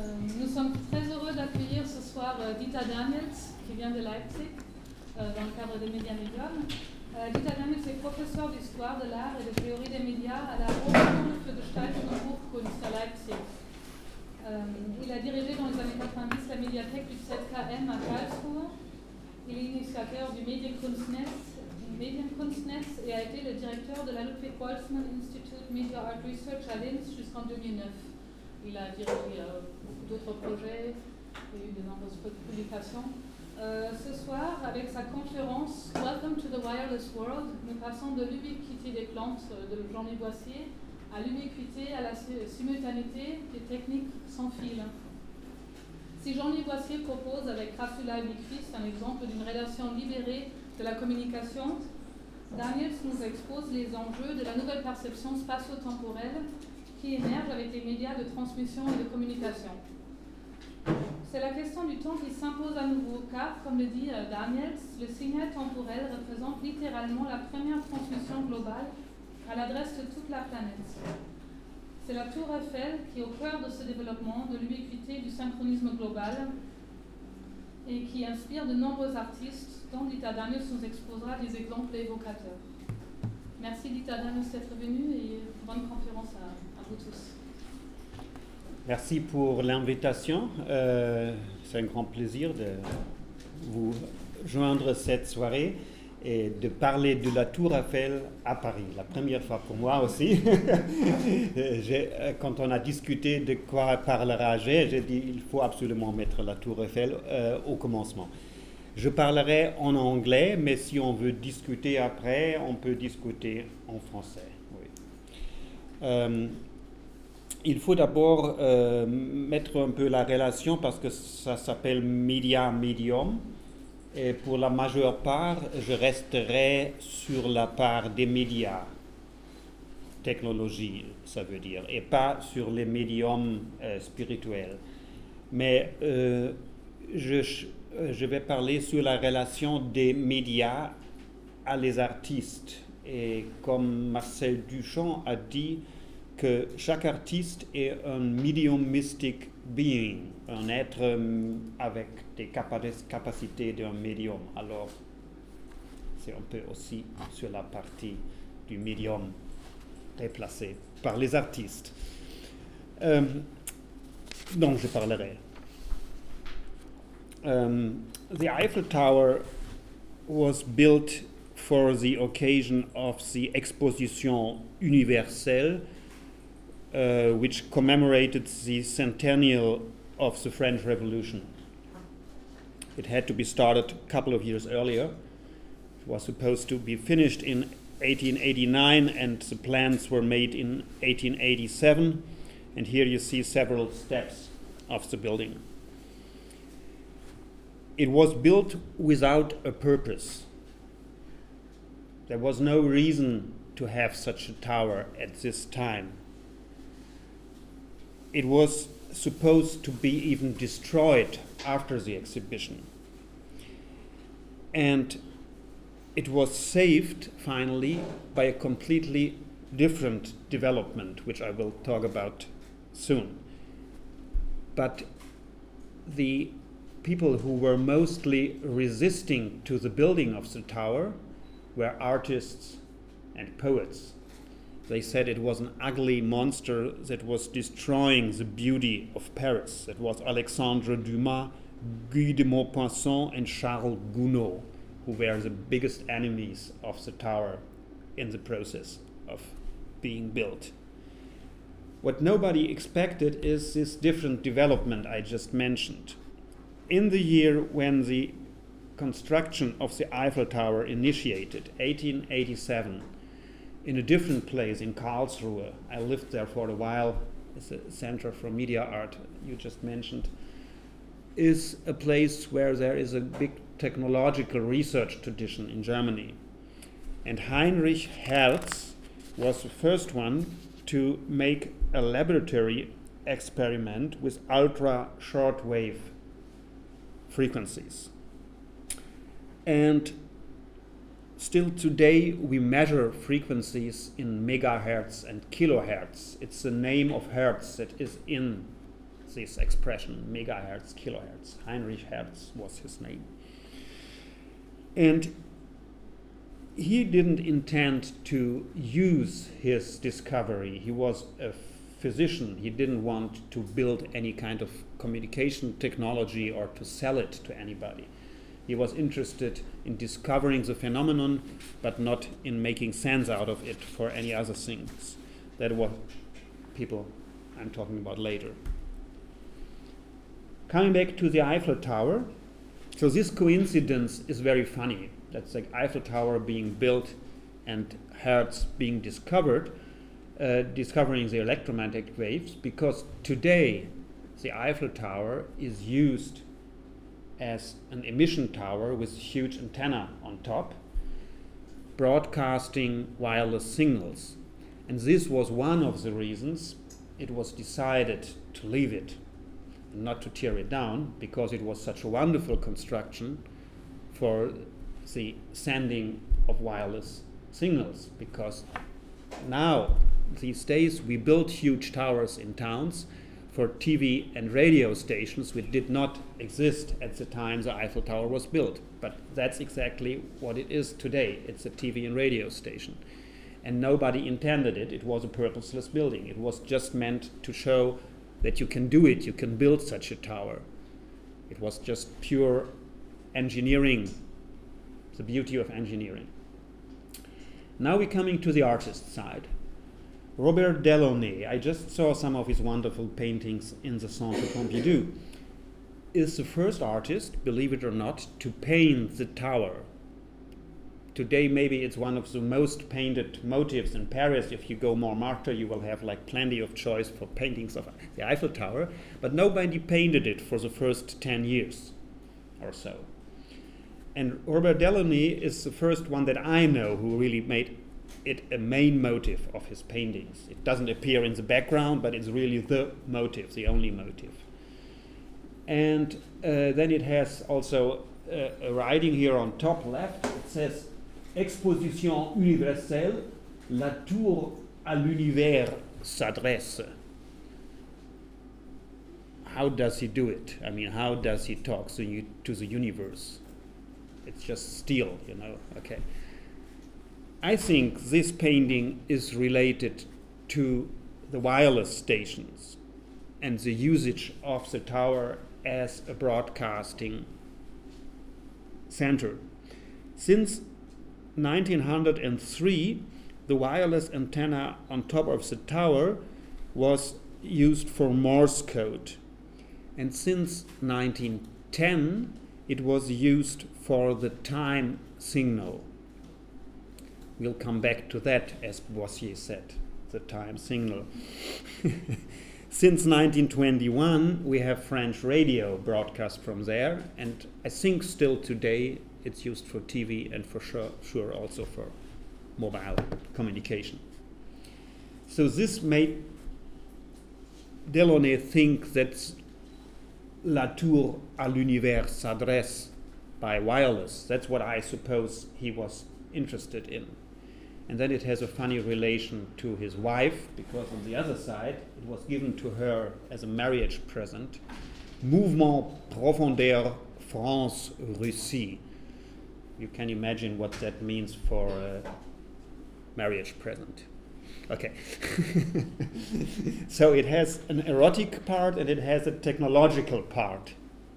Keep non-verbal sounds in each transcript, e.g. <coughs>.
Euh, nous sommes très heureux d'accueillir ce soir euh, Dita Daniels, qui vient de Leipzig, euh, dans le cadre des médias médiums. Dita Daniels est professeur d'histoire de l'art et de théorie des médias à la Hochschule für Gestaltung und Hochkunst à Leipzig. Il a dirigé dans les années 90 la médiathèque du 7KM à Karlsruhe. Il est initiateur du Medienkunstnetz, Medienkunstnetz et a été le directeur de la Ludwig Boltzmann Institute Media Art Research à Linz jusqu'en 2009. Il a dirigé d'autres projets et eu de nombreuses publications. Euh, ce soir, avec sa conférence Welcome to the Wireless World, nous passons de l'ubiquité des plantes de Jean-Louis Boissier à l'ubiquité, à la simultanéité des techniques sans fil. Si Jean-Louis Boissier propose avec Crassula Ubiquist un exemple d'une relation libérée de la communication, Daniels nous expose les enjeux de la nouvelle perception spatio-temporelle qui émerge avec les médias de transmission et de communication. C'est la question du temps qui s'impose à nouveau, car, comme le dit euh, Daniels, le signal temporel représente littéralement la première transmission globale à l'adresse de toute la planète. C'est la tour Eiffel qui est au cœur de ce développement de l'ubiquité du synchronisme global et qui inspire de nombreux artistes dont Dita Daniels nous exposera des exemples évocateurs. Merci Dita Daniels d'être venue et bonne conférence à, à, vous tous. Merci pour l'invitation. Euh, C'est un grand plaisir de vous joindre cette soirée et de parler de la Tour Eiffel à Paris. La première fois pour moi aussi. <laughs> quand on a discuté de quoi parlera j'ai dit il faut absolument mettre la Tour Eiffel euh, au commencement. Je parlerai en anglais, mais si on veut discuter après, on peut discuter en français. Oui. Euh, il faut d'abord euh, mettre un peu la relation parce que ça s'appelle média médium. Et pour la majeure part, je resterai sur la part des médias, technologie, ça veut dire, et pas sur les médiums euh, spirituels. Mais euh, je, vais parler sur la relation des médias à les artistes. Et comme Marcel Duchamp a dit, que chaque artiste est un medium mystic being, un être avec des capacités d'un médium. Alors, c'est un peu aussi sur la partie du médium déplacé par les artistes. Euh, dont je parlerai. Um, the Eiffel Tower was built for the occasion of the Exposition Universelle uh, which commemorated the centennial of the French Revolution. It had to be started a couple of years earlier. It was supposed to be finished in 1889, and the plans were made in 1887. And here you see several steps of the building. It was built without a purpose. There was no reason to have such a tower at this time it was supposed to be even destroyed after the exhibition. And it was saved finally by a completely different development, which I will talk about soon. But the people who were mostly resisting to the building of the tower were artists and poets. They said it was an ugly monster that was destroying the beauty of Paris. It was Alexandre Dumas, Guy de Maupassant, and Charles Gounod, who were the biggest enemies of the tower in the process of being built. What nobody expected is this different development I just mentioned. In the year when the construction of the Eiffel Tower initiated, 1887, in a different place in Karlsruhe. I lived there for a while. It's a center for media art you just mentioned. Is a place where there is a big technological research tradition in Germany. And Heinrich Hertz was the first one to make a laboratory experiment with ultra shortwave frequencies. And Still today, we measure frequencies in megahertz and kilohertz. It's the name of hertz that is in this expression megahertz, kilohertz. Heinrich Hertz was his name. And he didn't intend to use his discovery. He was a physician. He didn't want to build any kind of communication technology or to sell it to anybody. He was interested in discovering the phenomenon, but not in making sense out of it for any other things. That were people I'm talking about later. Coming back to the Eiffel Tower, so this coincidence is very funny. That's like Eiffel Tower being built and Hertz being discovered, uh, discovering the electromagnetic waves, because today the Eiffel Tower is used as an emission tower with a huge antenna on top, broadcasting wireless signals. And this was one of the reasons it was decided to leave it not to tear it down because it was such a wonderful construction for the sending of wireless signals. Because now, these days, we build huge towers in towns for TV and radio stations, which did not exist at the time the Eiffel Tower was built. But that's exactly what it is today. It's a TV and radio station. And nobody intended it. It was a purposeless building. It was just meant to show that you can do it, you can build such a tower. It was just pure engineering, the beauty of engineering. Now we're coming to the artist side. Robert Delaunay, I just saw some of his wonderful paintings in the Centre Pompidou, is the first artist, believe it or not, to paint the tower. Today, maybe it's one of the most painted motifs in Paris. If you go more Montmartre, you will have like plenty of choice for paintings of the Eiffel Tower, but nobody painted it for the first 10 years or so. And Robert Delaunay is the first one that I know who really made it a main motive of his paintings. It doesn't appear in the background, but it's really the motive, the only motive. And uh, then it has also uh, a writing here on top left. It says, Exposition universelle, la tour à l'univers s'adresse. How does he do it? I mean, how does he talk to, to the universe? It's just steel, you know. Okay. I think this painting is related to the wireless stations and the usage of the tower as a broadcasting center. Since 1903, the wireless antenna on top of the tower was used for Morse code. And since 1910, it was used for the time signal. We'll come back to that, as Boissier said, the time signal. <laughs> Since 1921, we have French radio broadcast from there, and I think still today it's used for TV and for sure, sure also for mobile communication. So this made Delaunay think that La Tour à l'Univers s'adresse by wireless. That's what I suppose he was interested in. And then it has a funny relation to his wife, because on the other side, it was given to her as a marriage present Mouvement Profondeur France Russie. You can imagine what that means for a marriage present. Okay. <laughs> so it has an erotic part and it has a technological part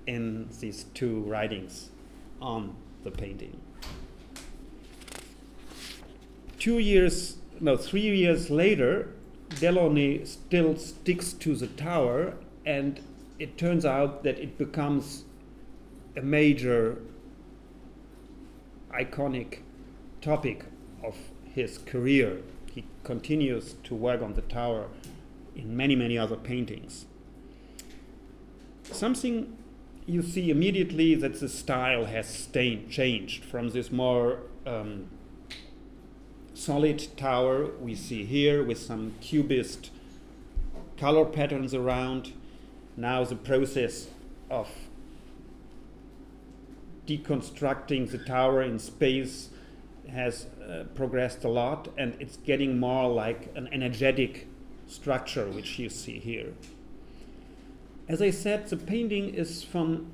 in these two writings on the painting two years, no, three years later, Delaunay still sticks to the tower, and it turns out that it becomes a major iconic topic of his career. He continues to work on the tower in many, many other paintings. Something you see immediately that the style has changed from this more um, solid tower we see here with some cubist color patterns around. Now the process of deconstructing the tower in space has uh, progressed a lot and it's getting more like an energetic structure which you see here. As I said, the painting is from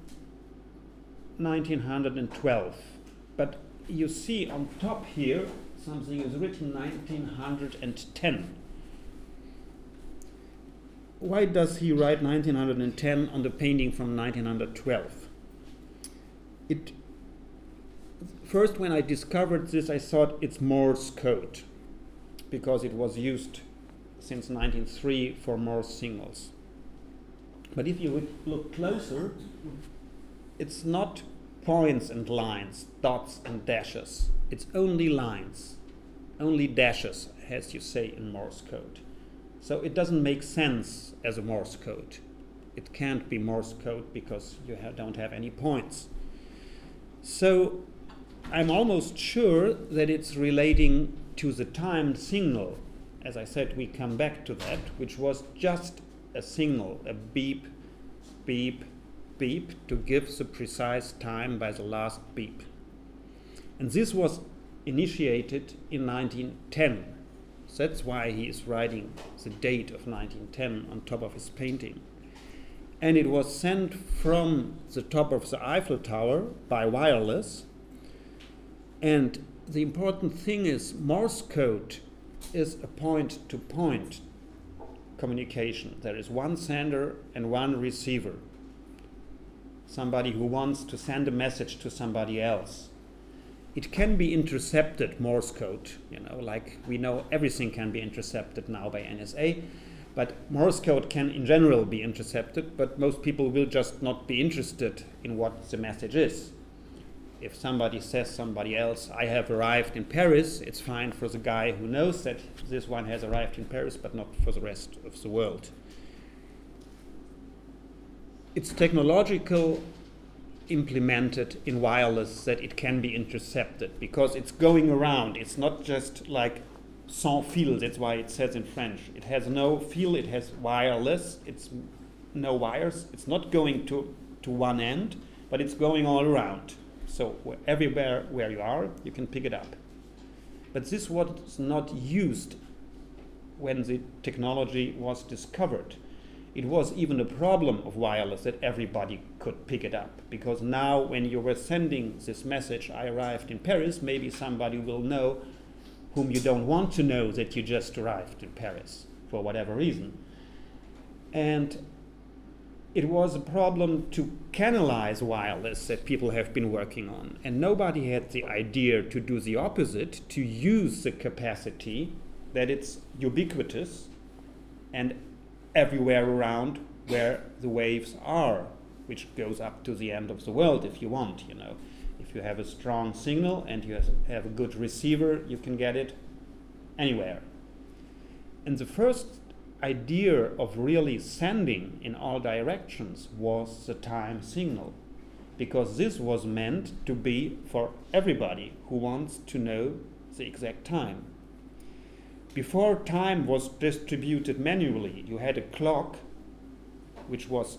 1912, but you see on top here something is written 1910. Why does he write 1910 on the painting from 1912? It first when I discovered this I thought it's Morse code because it was used since 1903 for Morse signals. But if you would look closer, it's not points and lines, dots and dashes. It's only lines, only dashes, as you say in Morse code. So it doesn't make sense as a Morse code. It can't be Morse code because you ha don't have any points. So I'm almost sure that it's relating to the timed signal. As I said, we come back to that, which was just a signal, a beep, beep, beep, to give the precise time by the last beep. And this was initiated in 1910. So that's why he is writing the date of 1910 on top of his painting. And it was sent from the top of the Eiffel Tower by wireless. And the important thing is Morse code is a point to point communication. There is one sender and one receiver. Somebody who wants to send a message to somebody else. It can be intercepted, Morse code, you know, like we know everything can be intercepted now by NSA, but Morse code can in general be intercepted, but most people will just not be interested in what the message is if somebody says somebody else, I have arrived in Paris, it's fine for the guy who knows that this one has arrived in Paris, but not for the rest of the world. It's technological implemented in wireless that it can be intercepted because it's going around. It's not just like sans fil, that's why it says in French. It has no fil, it has wireless, it's no wires. It's not going to, to one end, but it's going all around. So everywhere where you are, you can pick it up. But this was not used when the technology was discovered. It was even a problem of wireless that everybody could pick it up. Because now, when you were sending this message, I arrived in Paris, maybe somebody will know whom you don't want to know that you just arrived in Paris for whatever reason. And it was a problem to canalize wireless that people have been working on. And nobody had the idea to do the opposite, to use the capacity that it's ubiquitous and everywhere around where the waves are, which goes up to the end of the world if you want, you know. If you have a strong signal and you have a good receiver, you can get it anywhere. And the first idea of really sending in all directions was the time signal because this was meant to be for everybody who wants to know the exact time. Before time was distributed manually, you had a clock which was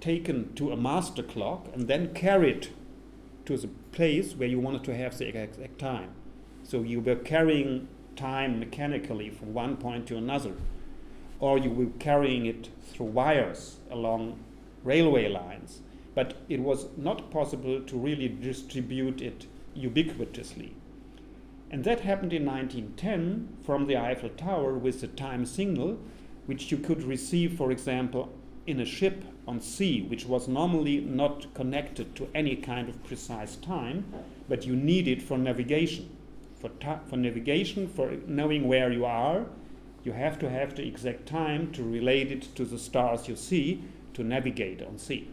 taken to a master clock and then carried to the place where you wanted to have the exact time. So you were carrying time mechanically from one point to another or you were carrying it through wires along railway lines. But it was not possible to really distribute it ubiquitously. And that happened in 1910 from the Eiffel Tower with the time signal, which you could receive, for example, in a ship on sea, which was normally not connected to any kind of precise time, but you need it for navigation. For, for navigation, for knowing where you are, you have to have the exact time to relate it to the stars you see to navigate on sea.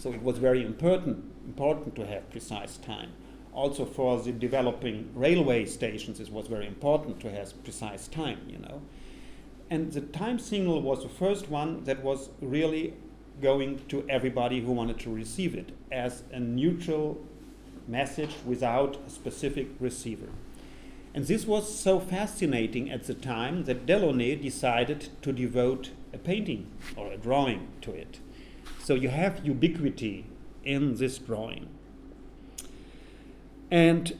So it was very important, important to have precise time. Also for the developing railway stations, it was very important to have precise time, you know. And the time signal was the first one that was really going to everybody who wanted to receive it as a neutral message without a specific receiver. And this was so fascinating at the time that Delaunay decided to devote a painting or a drawing to it. So you have ubiquity in this drawing. And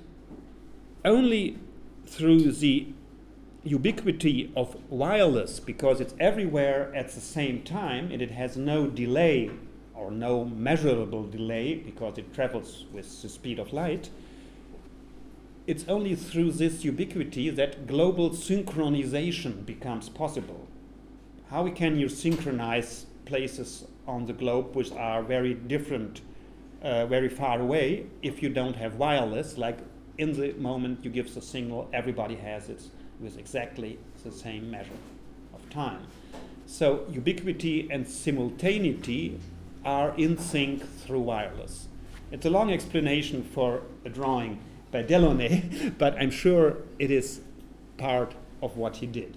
only through the ubiquity of wireless because it's everywhere at the same time and it has no delay or no measurable delay because it travels with the speed of light, it's only through this ubiquity that global synchronization becomes possible. How can you synchronize places on the globe which are very different, uh, very far away, if you don't have wireless? Like in the moment you give the signal, everybody has it with exactly the same measure of time. So ubiquity and simultaneity are in sync through wireless. It's a long explanation for a drawing by Delaunay, <laughs> but I'm sure it is part of what he did.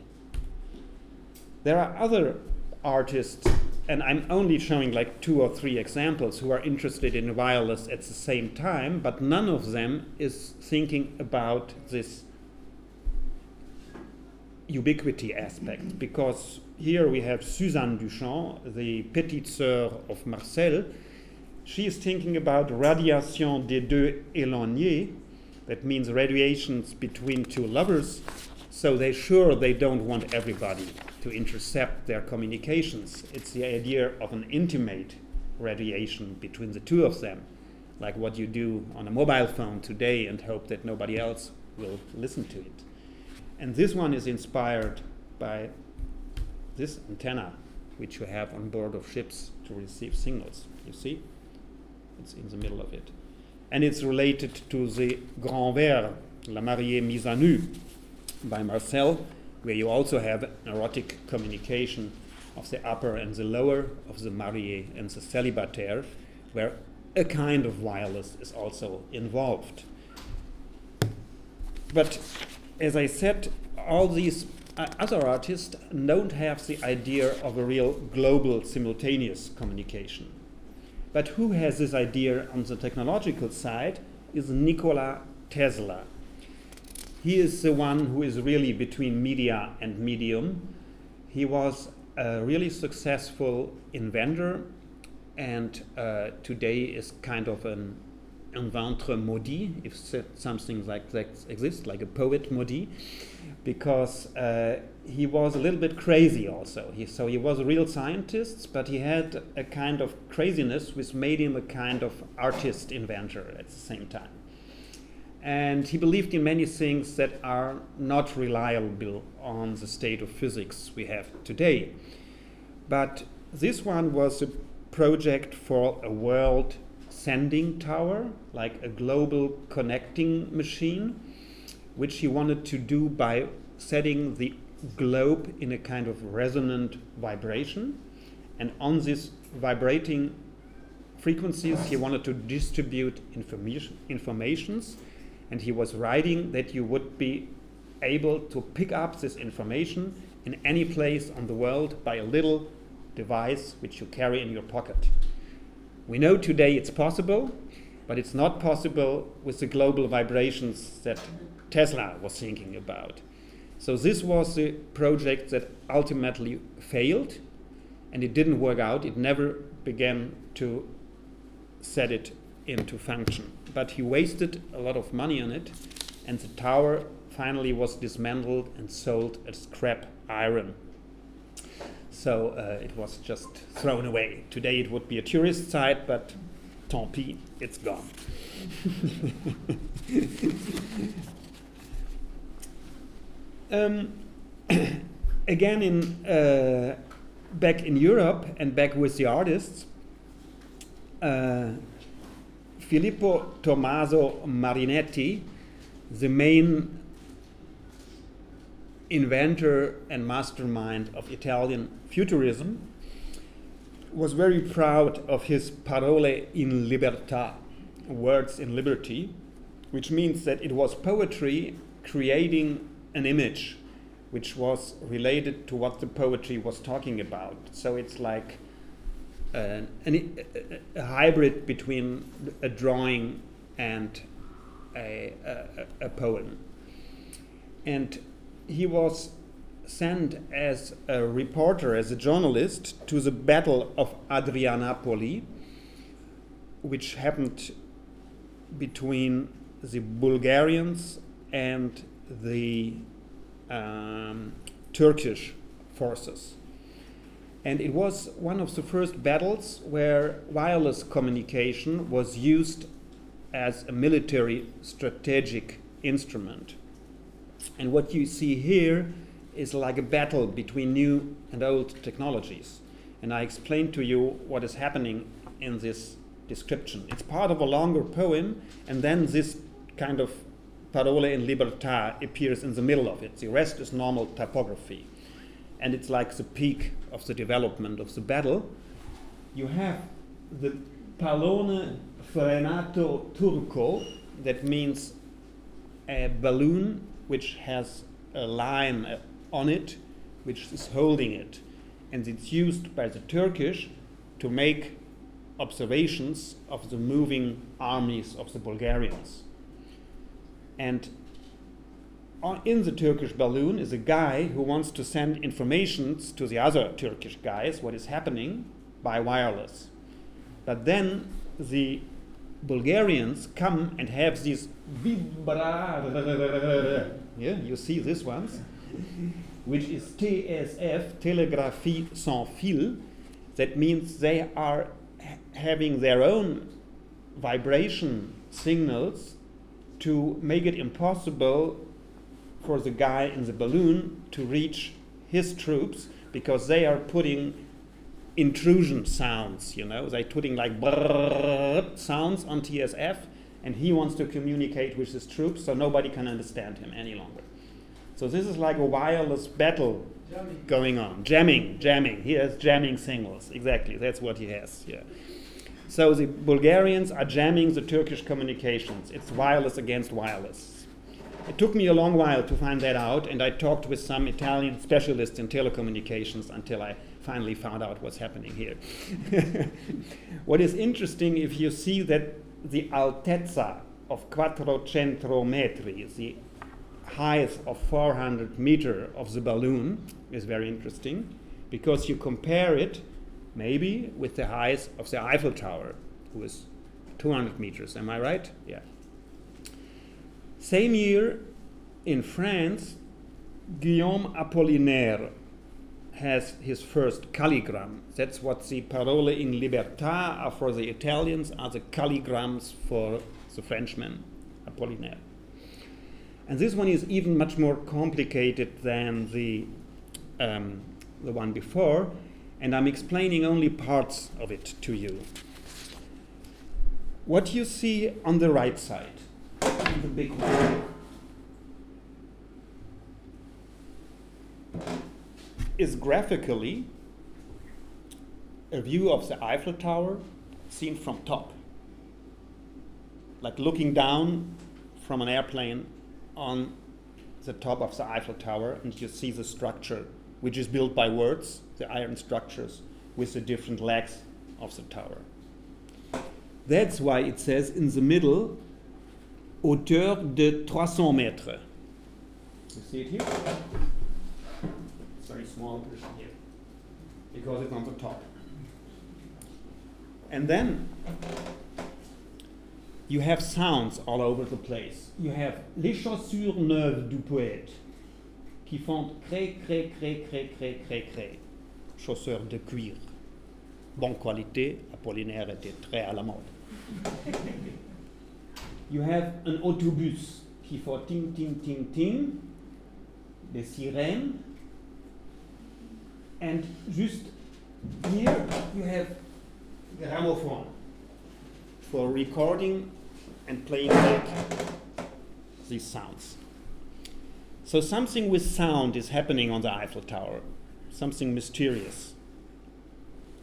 There are other artists, and I'm only showing like two or three examples who are interested in wireless at the same time, but none of them is thinking about this ubiquity aspect. Because here we have Suzanne Duchamp, the petite sœur of Marcel. She is thinking about radiation des deux éloignés, that means radiations between two lovers, so they sure they don't want everybody to intercept their communications. It's the idea of an intimate radiation between the two of them, like what you do on a mobile phone today and hope that nobody else will listen to it. And this one is inspired by this antenna, which you have on board of ships to receive signals. You see? It's in the middle of it. And it's related to the Grand Verre, La Mariée Mise à Nu, by Marcel, where you also have erotic communication of the upper and the lower, of the marié and the célibataire, where a kind of wireless is also involved. But as I said, all these other artists don't have the idea of a real global simultaneous communication. But who has this idea on the technological side is Nikola Tesla. He is the one who is really between media and medium. He was a really successful inventor and uh, today is kind of an inventeur maudit, if something like that exists, like a poet maudit, because uh, he was a little bit crazy also. He, so he was a real scientist, but he had a kind of craziness which made him a kind of artist inventor at the same time. And he believed in many things that are not reliable on the state of physics we have today. But this one was a project for a world sending tower, like a global connecting machine, which he wanted to do by setting the globe in a kind of resonant vibration. And on these vibrating frequencies, he wanted to distribute information, informations. And he was writing that you would be able to pick up this information in any place on the world by a little device which you carry in your pocket. We know today it's possible, but it's not possible with the global vibrations that Tesla was thinking about. So this was the project that ultimately failed and it didn't work out. It never began to set it into function. But he wasted a lot of money on it and the tower finally was dismantled and sold as scrap iron so uh, it was just thrown away. Today it would be a tourist site, but tant pis, it's gone. <laughs> um, <coughs> again, in uh, back in Europe and back with the artists, uh, Filippo Tommaso Marinetti, the main inventor and mastermind of Italian futurism, was very proud of his parole in libertà, words in liberty, which means that it was poetry creating an image which was related to what the poetry was talking about. So it's like an, a hybrid between a drawing and a, a, a poem. And he was sent as a reporter, as a journalist, to the Battle of Adrianopoli, which happened between the Bulgarians and the um, Turkish forces. And it was one of the first battles where wireless communication was used as a military strategic instrument. And what you see here is like a battle between new and old technologies. And I explained to you what is happening in this description. It's part of a longer poem, and then this kind of parole in libertà appears in the middle of it. The rest is normal typography. And it's like the peak of the development of the battle. You have the pallone frenato turco, that means a balloon which has a line uh, on it which is holding it. And it's used by the Turkish to make observations of the moving armies of the Bulgarians. And in the Turkish balloon is a guy who wants to send informations to the other Turkish guys what is happening by wireless. But then the Bulgarians come and have these <laughs> yeah, you see these ones, which is TSF, Telegraphie sans fil. That means they are having their own vibration signals to make it impossible for the guy in the balloon to reach his troops because they are putting intrusion sounds, you know, they're putting like sounds on TSF and he wants to communicate with his troops so nobody can understand him any longer. So this is like a wireless battle jamming. going on. Jamming, jamming. He has jamming signals. Exactly, that's what he has. Yeah. So the Bulgarians are jamming the Turkish communications. It's wireless against wireless. It took me a long while to find that out, and I talked with some Italian specialists in telecommunications until I finally found out what's happening here. <laughs> what is interesting, if you see that the altezza of 400 metri, the height of 400 meter of the balloon, is very interesting because you compare it maybe with the height of the Eiffel Tower, who is 200 meters. Am I right? Yeah. Same year in France, Guillaume Apollinaire has his first calligram. That's what the parole in libertà are for the Italians, are the calligrams for the Frenchman, Apollinaire. And this one is even much more complicated than the, um, the one before and I'm explaining only parts of it to you. What you see on the right side, the big one, is graphically a view of the Eiffel Tower seen from top. Like looking down from an airplane on the top of the Eiffel Tower, and you see the structure which is built by words, the iron structures, with the different legs of the tower. That's why it says in the middle, hauteur de 300 mètres. You see it here? It's very small here, because it's on the top. And then you have sounds all over the place. You have les chaussures neuves du poète qui font cré, cré, cré, cré, cré, cré, cré. Chausseurs de cuir. Bonne qualité, Apollinaire était très à la mode. <laughs> you have an autobus qui fait ting, ting, ting, ting, des sirènes. And just here you have gramophone for recording and playing back these sounds. So something with sound is happening on the Eiffel Tower, something mysterious.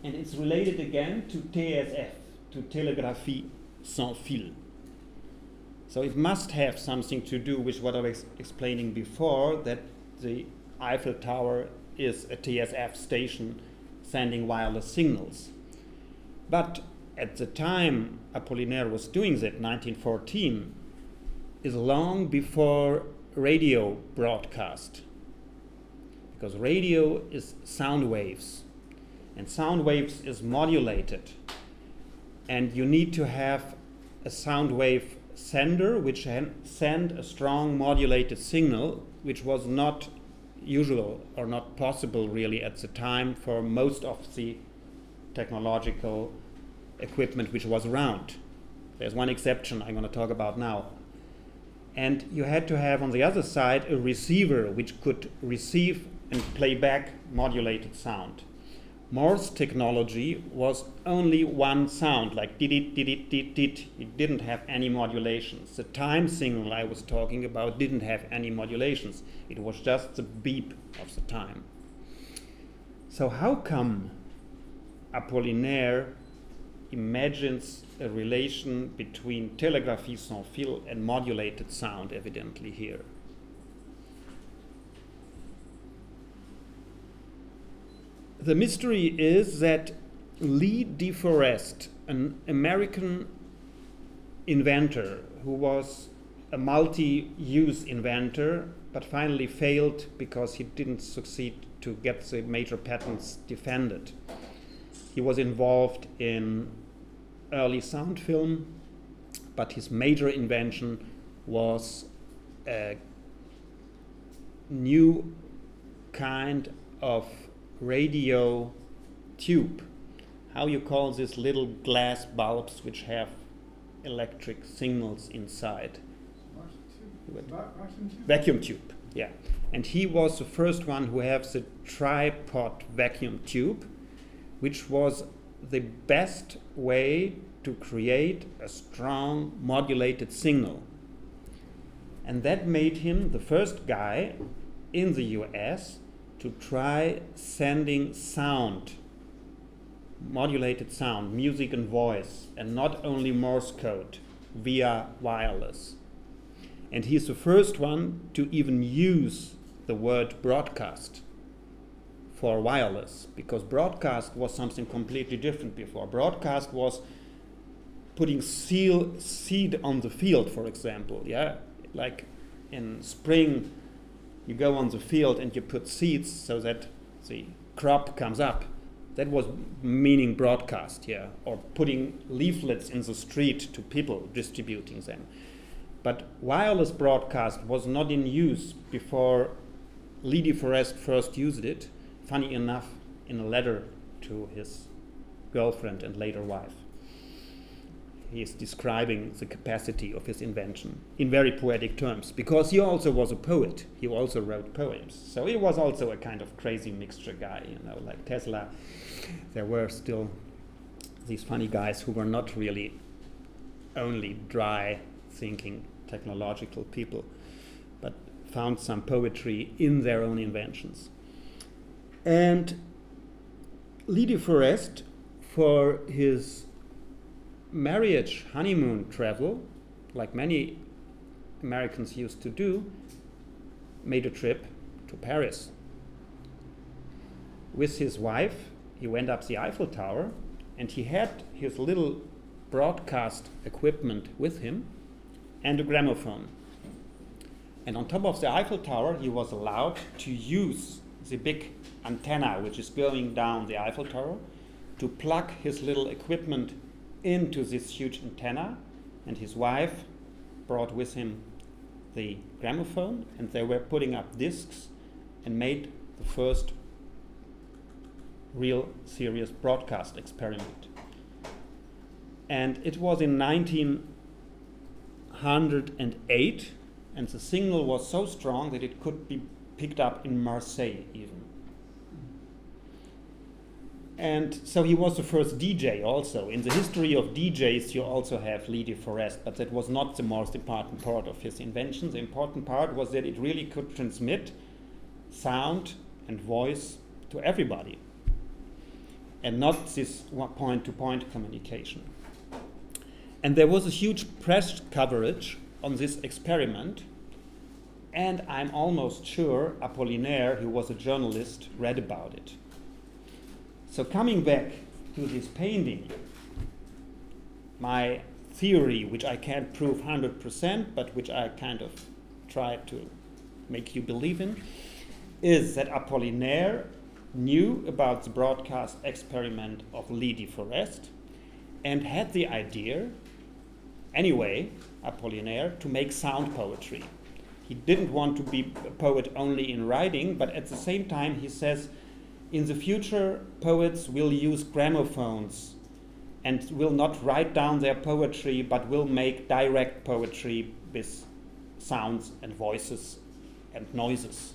And it's related again to TSF, to telegraphie sans fil. So it must have something to do with what I was explaining before that the Eiffel Tower is a TSF station sending wireless signals. But at the time Apollinaire was doing that, 1914, is long before radio broadcast because radio is sound waves and sound waves is modulated and you need to have a sound wave sender which send a strong modulated signal which was not usual or not possible really at the time for most of the technological equipment which was around. There's one exception I'm going to talk about now. And you had to have on the other side a receiver which could receive and play back modulated sound. Morse technology was only one sound, like did it, did it, did it. It didn't have any modulations. The time signal I was talking about didn't have any modulations. It was just the beep of the time. So how come Apollinaire imagines a relation between telegraphy sans fil and modulated sound, evidently here? The mystery is that Lee DeForest, an American inventor who was a multi use inventor but finally failed because he didn't succeed to get the major patents defended. He was involved in early sound film, but his major invention was a new kind of radio tube. How you call these little glass bulbs which have electric signals inside? Vacuum tube. Vacuum tube, yeah. And he was the first one who has the triode vacuum tube, which was the best way to create a strong modulated signal. And that made him the first guy in the US to try sending sound, modulated sound, music and voice, and not only Morse code via wireless. And he's the first one to even use the word broadcast for wireless because broadcast was something completely different before. Broadcast was putting seal, seed on the field, for example. Yeah, like in spring you go on the field and you put seeds so that the crop comes up. That was meaning broadcast, yeah, or putting leaflets in the street to people, distributing them. But wireless broadcast was not in use before Lee DeForest first used it, funny enough, in a letter to his girlfriend and later wife he is describing the capacity of his invention in very poetic terms because he also was a poet. He also wrote poems. So he was also a kind of crazy mixture guy you know like tesla. There were still these funny guys who were not really only dry thinking technological people but found some poetry in their own inventions. And lee DeForest for his marriage honeymoon travel, like many Americans used to do, made a trip to Paris. With his wife, he went up the Eiffel Tower and he had his little broadcast equipment with him and a gramophone. And on top of the Eiffel Tower, he was allowed to use the big antenna which is going down the Eiffel Tower to plug his little equipment into this huge antenna, and his wife brought with him the gramophone, and they were putting up discs and made the first real serious broadcast experiment. And it was in 1908, and the signal was so strong that it could be picked up in Marseille even. And so he was the first DJ also. In the history of DJs, you also have Lee DeForest, but that was not the most important part of his invention. The important part was that it really could transmit sound and voice to everybody and not this point to point communication. And there was a huge press coverage on this experiment, and I'm almost sure Apollinaire, who was a journalist, read about it. So coming back to this painting, my theory, which I can't prove 100%, but which I kind of try to make you believe in, is that Apollinaire knew about the broadcast experiment of Lee DeForest and had the idea, anyway, Apollinaire, to make sound poetry. he didn't want to be a poet only in writing, but at the same time, he says, in the future, poets will use gramophones and will not write down their poetry, but will make direct poetry with sounds and voices and noises.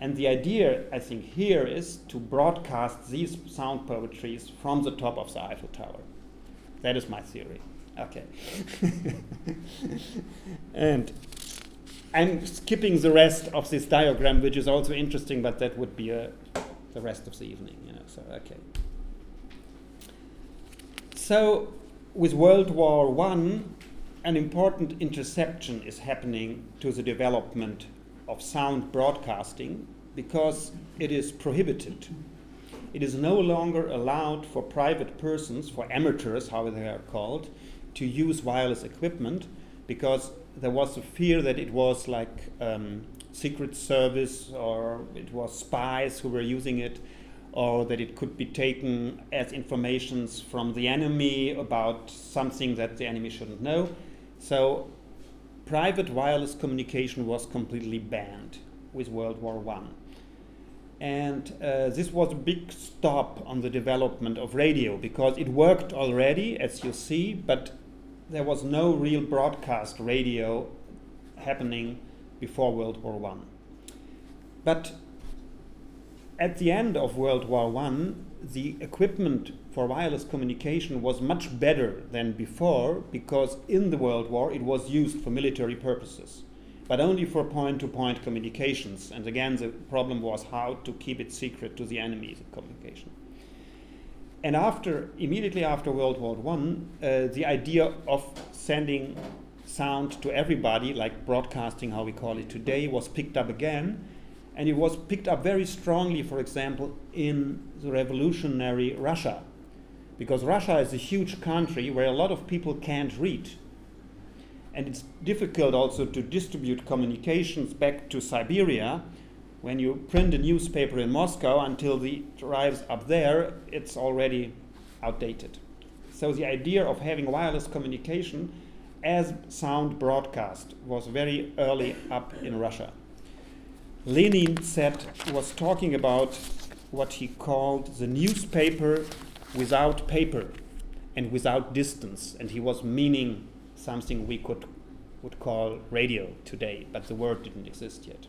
And the idea, I think, here is to broadcast these sound poetries from the top of the Eiffel Tower. That is my theory. Okay. <laughs> and I'm skipping the rest of this diagram, which is also interesting, but that would be uh, the rest of the evening. You know, so okay. So, with World War One, an important interception is happening to the development of sound broadcasting because it is prohibited. It is no longer allowed for private persons, for amateurs, how they are called, to use wireless equipment because there was a fear that it was like um, secret service or it was spies who were using it or that it could be taken as informations from the enemy about something that the enemy shouldn't know. So private wireless communication was completely banned with World War One. And uh, this was a big stop on the development of radio because it worked already, as you see, but there was no real broadcast radio happening before World War One. But at the end of World War One, the equipment for wireless communication was much better than before because in the World War it was used for military purposes, but only for point to point communications. And again, the problem was how to keep it secret to the enemy's communication. And after, immediately after World War One, uh, the idea of sending sound to everybody, like broadcasting, how we call it today, was picked up again and it was picked up very strongly, for example, in the revolutionary Russia. Because Russia is a huge country where a lot of people can't read. And it's difficult also to distribute communications back to Siberia. When you print a newspaper in Moscow until it arrives up there, it's already outdated. So the idea of having wireless communication as sound broadcast was very early up in Russia. Lenin said was talking about what he called the newspaper without paper and without distance, and he was meaning something we could would call radio today, but the word didn't exist yet.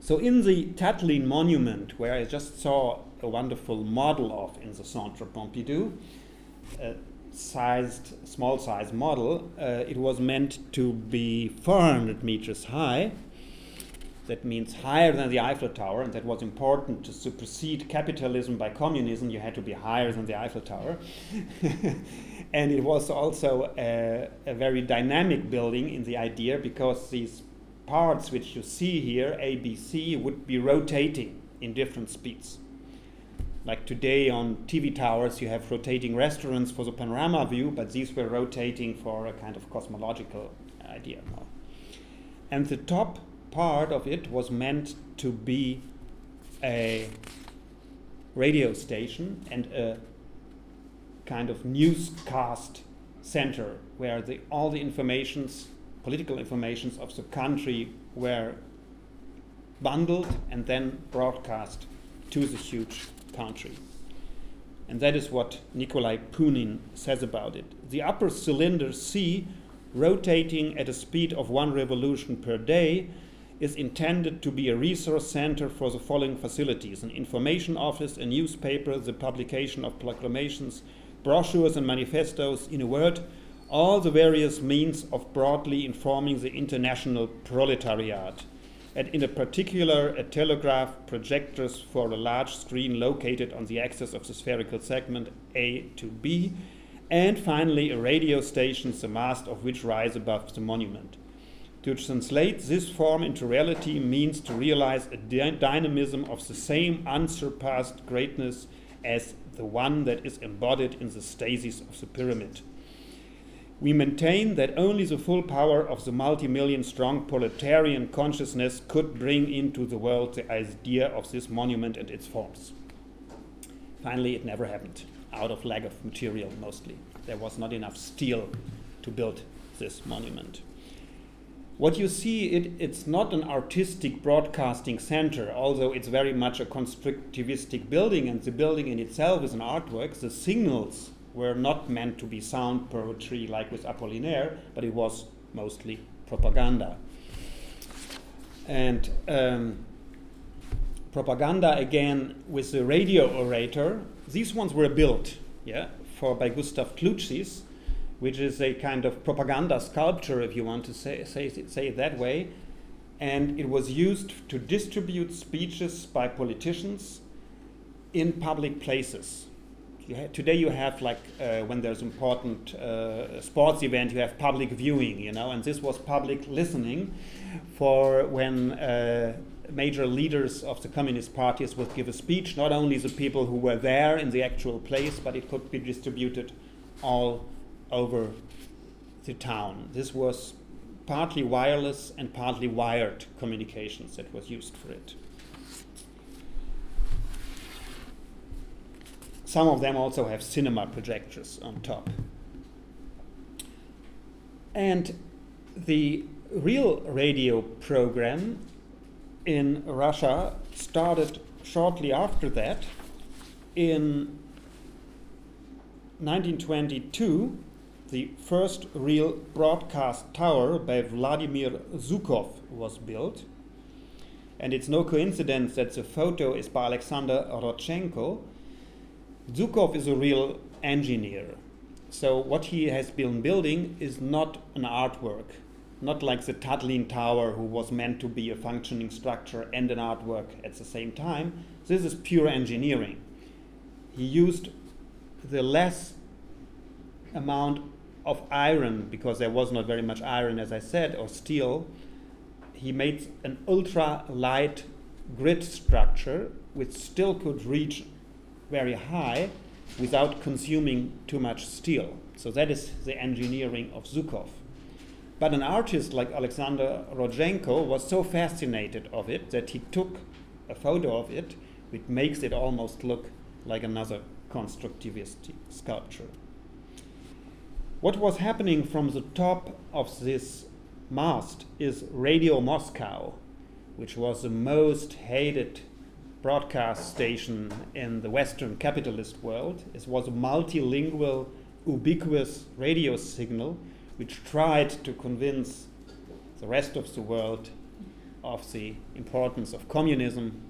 So in the Tatlin monument, where I just saw a wonderful model of in the Centre Pompidou, a sized, small size model, uh, it was meant to be 400 meters high that means higher than the Eiffel Tower, and that was important to supersede capitalism by communism. You had to be higher than the Eiffel Tower. <laughs> and it was also a, a, very dynamic building in the idea because these parts which you see here, A, B, C, would be rotating in different speeds. Like today on TV towers, you have rotating restaurants for the panorama view, but these were rotating for a kind of cosmological idea. And the top part of it was meant to be a radio station and a kind of newscast center where the, all the informations, political informations of the country were bundled and then broadcast to the huge country. And that is what Nikolai Punin says about it. The upper cylinder C, rotating at a speed of one revolution per day, is intended to be a resource center for the following facilities an information office, a newspaper, the publication of proclamations, brochures, and manifestos. In a word, all the various means of broadly informing the international proletariat. And in a particular, a telegraph, projectors for a large screen located on the axis of the spherical segment A to B, and finally a radio station, the mast of which rise above the monument. To translate this form into reality means to realize a dynamism of the same unsurpassed greatness as the one that is embodied in the stasis of the pyramid. We maintain that only the full power of the multi million strong proletarian consciousness could bring into the world the idea of this monument and its forms. Finally, it never happened, out of lack of material mostly. There was not enough steel to build this monument. what you see, it, it's not an artistic broadcasting center, although it's very much a constructivistic building, and the building in itself is an artwork. The signals were not meant to be sound poetry like with Apollinaire, but it was mostly propaganda. And um, propaganda again with the radio orator. These ones were built, yeah, for by Gustav Klutzis, which is a kind of propaganda sculpture, if you want to say, say, say it that way. And it was used to distribute speeches by politicians in public places. Today you have like uh, when there's important uh, sports event, you have public viewing, you know, and this was public listening for when uh, major leaders of the communist parties would give a speech, not only the people who were there in the actual place, but it could be distributed all over the town. This was partly wireless and partly wired communications that was used for it. Some of them also have cinema projectors on top. And the real radio program in Russia started shortly after that in 1922 the first real broadcast tower by Vladimir Shukhov was built. And it's no coincidence that the photo is by Alexander Rodchenko. Shukhov is a real engineer. So, what he has been building is not an artwork, not like the Tatlin Tower, who was meant to be a functioning structure and an artwork at the same time. This is pure engineering. He used the less amount of iron, because there was not very much iron, as I said, or steel, he made an ultra light grid structure which still could reach very high without consuming too much steel. So that is the engineering of Shukhov. But an artist like Alexander Rodchenko was so fascinated of it that he took a photo of it, which makes it almost look like another constructivist sculpture. What was happening from the top of this mast is Radio Moscow, which was the most hated broadcast station in the Western capitalist world. It was a multilingual, ubiquitous radio signal which tried to convince the rest of the world of the importance of communism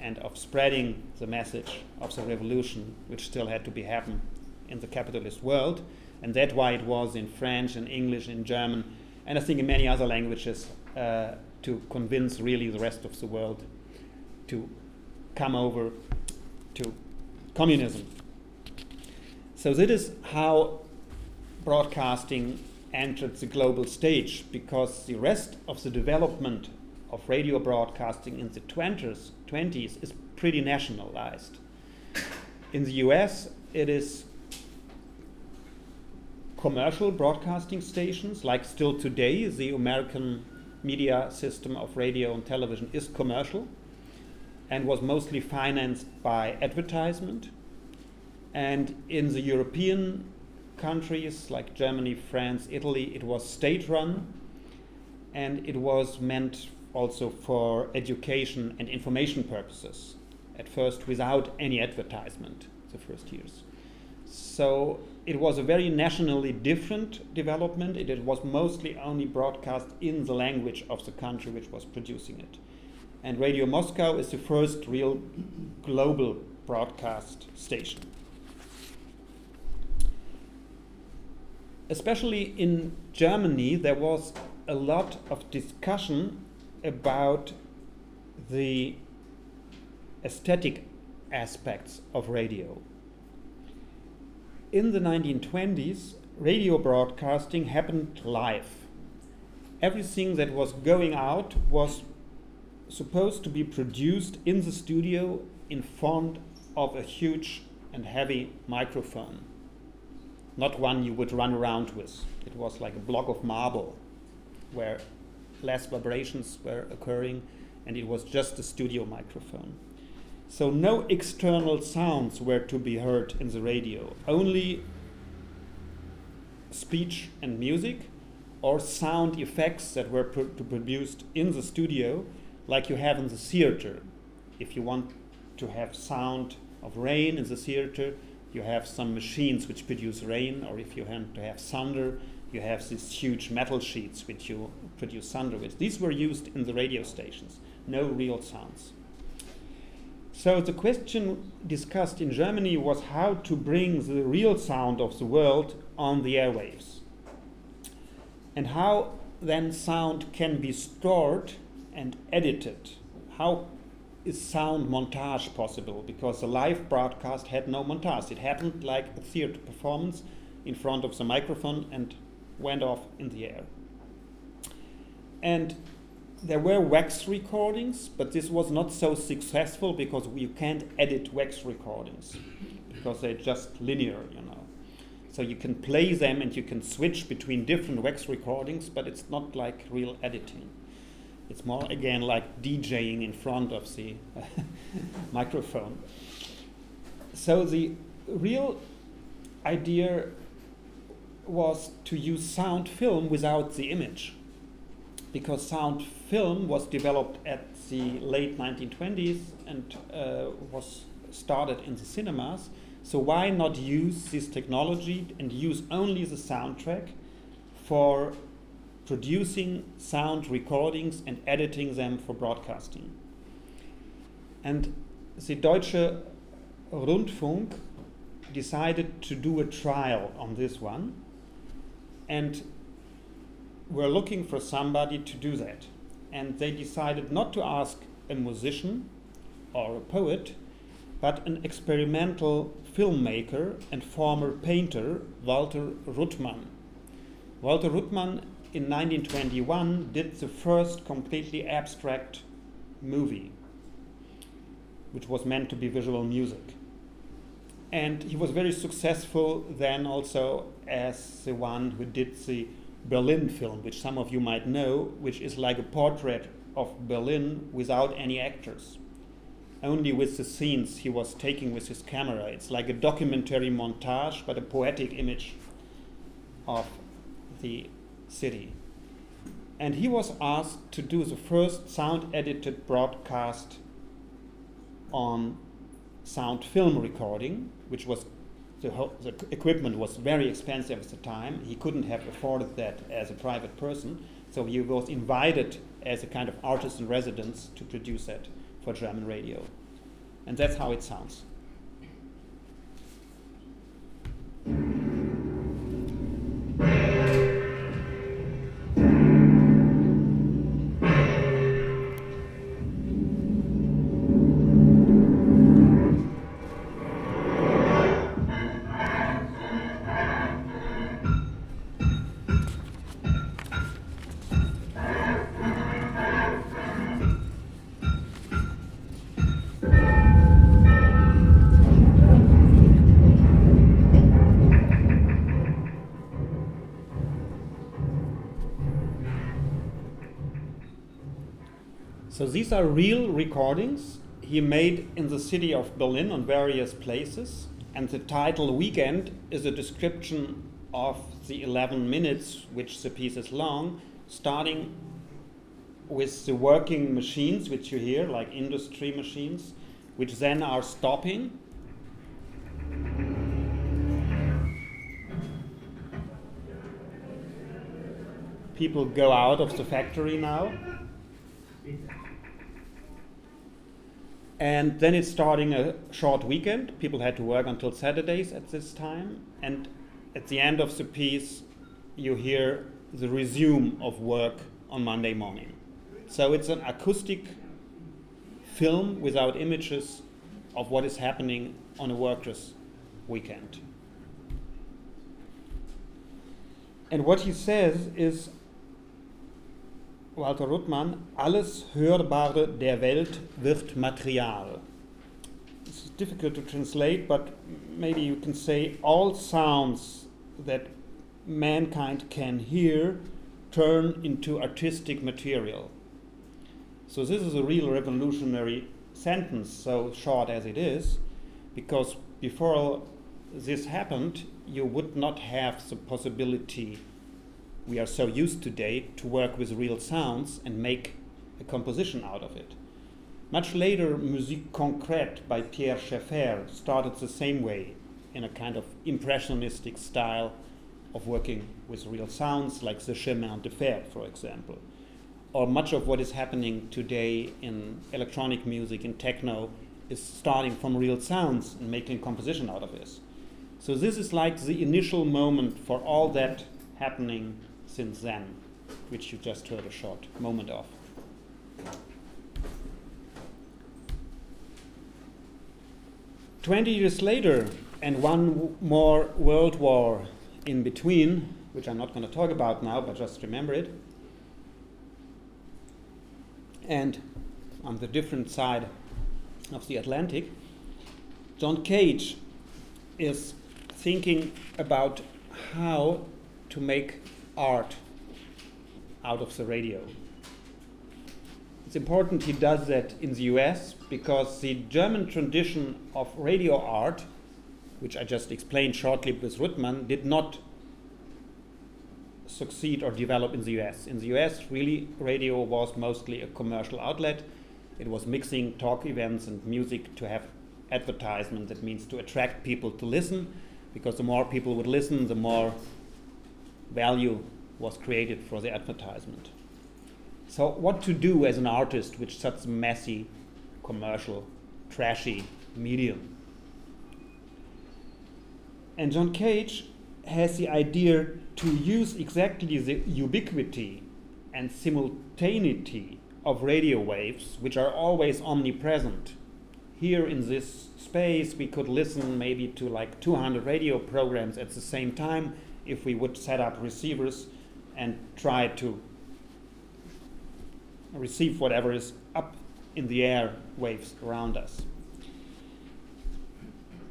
and of spreading the message of the revolution, which still had to be happen in the capitalist world and that's why it was in French and English and German, and I think in many other languages uh, to convince really the rest of the world to come over to communism. So that is how broadcasting entered the global stage because the rest of the development of radio broadcasting in the 20s, 20s is pretty nationalized. In the US, it is commercial broadcasting stations, like still today, the American media system of radio and television is commercial and was mostly financed by advertisement. And in the European countries like Germany, France, Italy, it was state run and it was meant also for education and information purposes, at first without any advertisement, the first years. So it was a very nationally different development. It, it, was mostly only broadcast in the language of the country which was producing it. And Radio Moscow is the first real global broadcast station. Especially in Germany, there was a lot of discussion about the aesthetic aspects of radio in the 1920s, radio broadcasting happened live. Everything that was going out was supposed to be produced in the studio in front of a huge and heavy microphone. Not one you would run around with. It was like a block of marble where less vibrations were occurring and it was just a studio microphone. So no external sounds were to be heard in the radio, only speech and music, or sound effects that were pro- produced in the studio, like you have in the theater. If you want to have sound of rain in the theater, you have some machines which produce rain, or if you want to have thunder, you have these huge metal sheets which you produce thunder with. These were used in the radio stations, no real sounds. So the question discussed in Germany was how to bring the real sound of the world on the airwaves and how then sound can be stored and edited. How is sound montage possible? Because the live broadcast had no montage. It happened like a theater performance in front of the microphone and went off in the air. And there were wax recordings, but this was not so successful because you can't edit wax recordings because they're just linear, you know. So you can play them and you can switch between different wax recordings, but it's not like real editing. It's more again like DJing in front of the <laughs> microphone. So the real idea was to use sound film without the image because sound film was developed at the late 1920s and uh, was started in the cinemas so why not use this technology and use only the soundtrack for producing sound recordings and editing them for broadcasting? And the Deutsche Rundfunk decided to do a trial on this one and were looking for somebody to do that. And they decided not to ask a musician or a poet, but an experimental filmmaker and former painter Walter Ruttmann. Walter Ruttmann in 1921 did the first completely abstract movie, which was meant to be visual music. And he was very successful then also as the one who did the Berlin film, which some of you might know, which is like a portrait of Berlin without any actors only with the scenes he was taking with his camera. It's like a documentary montage, but a poetic image of the city. And he was asked to do the first sound edited broadcast on sound film recording, which was the, the, equipment was very expensive at the time. He couldn't have afforded that as a private person, so he was invited as a kind of artist in residence to produce that for German radio. And that's how it sounds. So these are real recordings he made in the city of Berlin on various places. And the title Weekend is a description of the 11 minutes, which the piece is long, starting with the working machines, which you hear, like industry machines, which then are stopping. People go out of the factory now. And then it's starting a short weekend. People had to work until Saturdays at this time. And at the end of the piece, you hear the resume of work on Monday morning. So it's an acoustic film without images of what is happening on a workers' weekend. And what he says is Walter Ruttmann, alles Hörbare der Welt wird Material. It's difficult to translate, but maybe you can say all sounds that mankind can hear turn into artistic material. So this is a real revolutionary sentence, so short as it is, because before this happened, you would not have the possibility we are so used today to work with real sounds and make a composition out of it. Much later, Musique Concrète by Pierre Schaeffer started the same way, in a kind of impressionistic style of working with real sounds, like the Chemin de Fer, for example. Or much of what is happening today in electronic music, in techno, is starting from real sounds and making composition out of this. So this is like the initial moment for all that happening since then, which you just heard a short moment of. 20 years later, and one more world war in between, which I'm not going to talk about now, but just remember it. And on the different side of the Atlantic, John Cage is thinking about how to make art out of the radio. It's important he does that in the US because the German tradition of radio art, which I just explained shortly with Ruttmann, did not succeed or develop in the US. In the US, really, radio was mostly a commercial outlet. It was mixing talk events and music to have advertisement. That means to attract people to listen, because the more people would listen, the more value was created for the advertisement. So, what to do as an artist with such messy commercial, trashy medium. And John Cage has the idea to use exactly the ubiquity and simultaneity of radio waves, which are always omnipresent. Here in this space, we could listen maybe to like 200 radio programs at the same time if we would set up receivers and try to receive whatever is up in the air waves around us.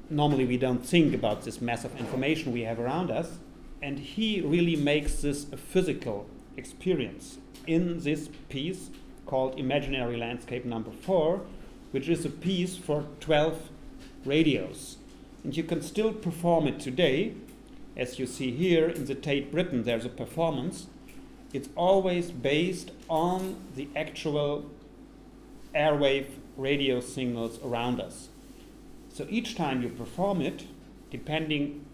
Normally, we don't think about this mass of information we have around us, and he really makes this a physical experience in this piece called Imaginary Landscape Number Four, which is a piece for 12 radios. And you can still perform it today. As you see here in the Tate Britain, there's a performance. It's always based on the actual airwave radio signals around us. So each time you perform it, depending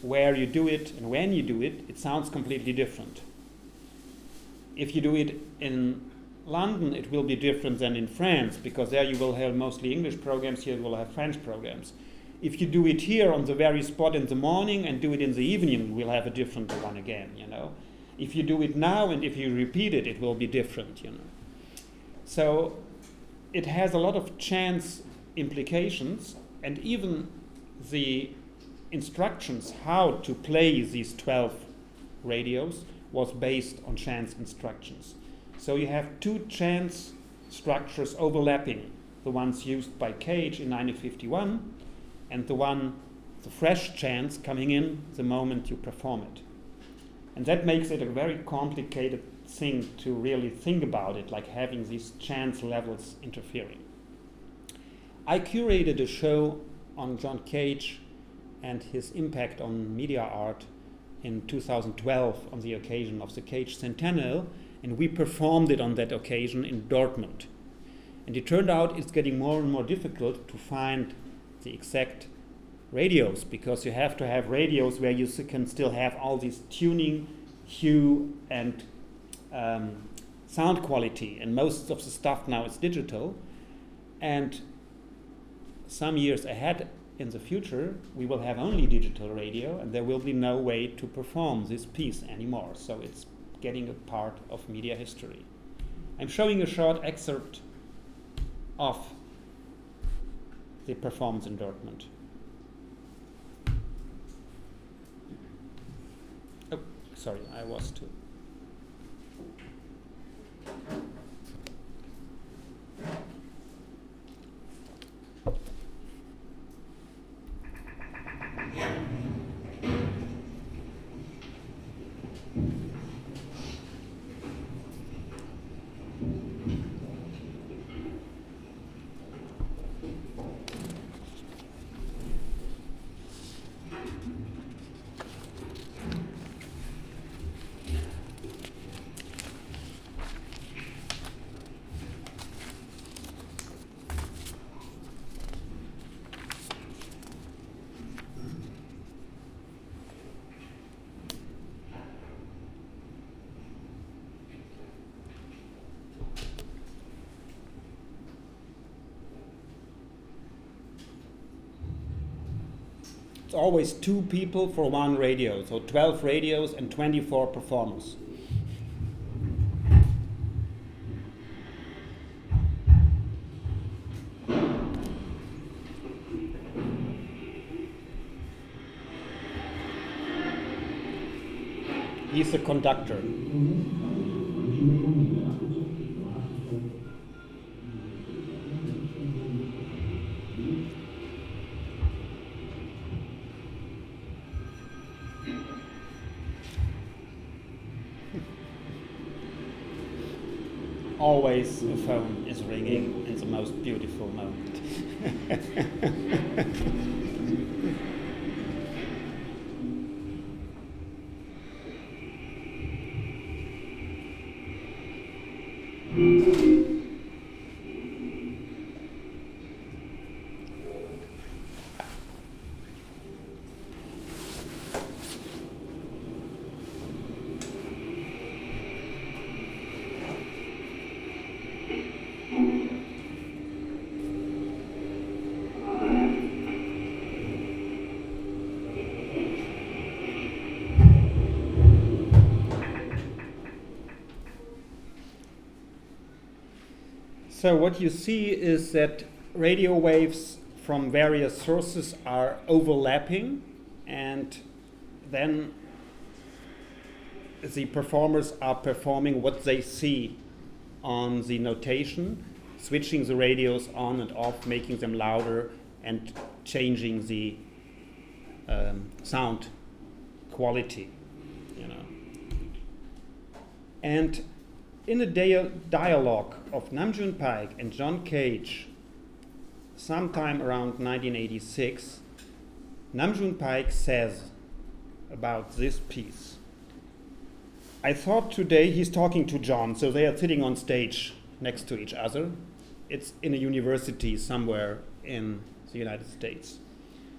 where you do it and when you do it, it sounds completely different. If you do it in London, it will be different than in France because there you will have mostly English programs, here you will have French programs. If you do it here on the very spot in the morning and do it in the evening, we'll have a different one again, you know. If you do it now and if you repeat it, it will be different, you know. So it has a lot of chance implications, and even the instructions how to play these 12 radios was based on chance instructions. So you have two chance structures overlapping the ones used by Cage in 1951 and the one, the fresh chance coming in the moment you perform it. And that makes it a very complicated thing to really think about it, like having these chance levels interfering. I curated a show on John Cage and his impact on media art in 2012 on the occasion of the Cage Centennial, and we performed it on that occasion in Dortmund. And it turned out it's getting more and more difficult to find the exact radios because you have to have radios where you can still have all these tuning, hue, and um, sound quality, and most of the stuff now is digital. And some years ahead in the future, we will have only digital radio, and there will be no way to perform this piece anymore. So it's getting a part of media history. I'm showing a short excerpt of the performance in Dortmund. Oh, sorry, I was too. Yeah. Always two people for one radio, so 12 radios and 24 performers. He's the conductor. Always phone is ringing in the most beautiful moment. <laughs> So what you see is that radio waves from various sources are overlapping and then the performers are performing what they see on the notation, switching the radios on and off, making them louder and changing the um, sound quality, you know. And in a dia- dialogue of Nam June Paik and John Cage, sometime around 1986, Nam June Paik says about this piece. I thought today he's talking to John, so they are sitting on stage next to each other. It's in a university somewhere in the United States.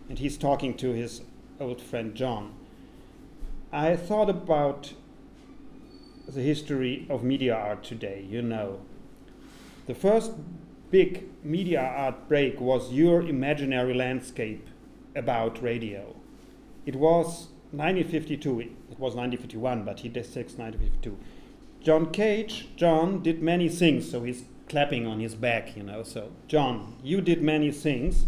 And he's talking to his old friend John. I thought about the history of media art today, you know. The first big media art break was your imaginary landscape about radio. It was 1952, it was 1951, but he did 1952. John Cage, John did many things, so he's clapping on his back, you know. So, John, you did many things,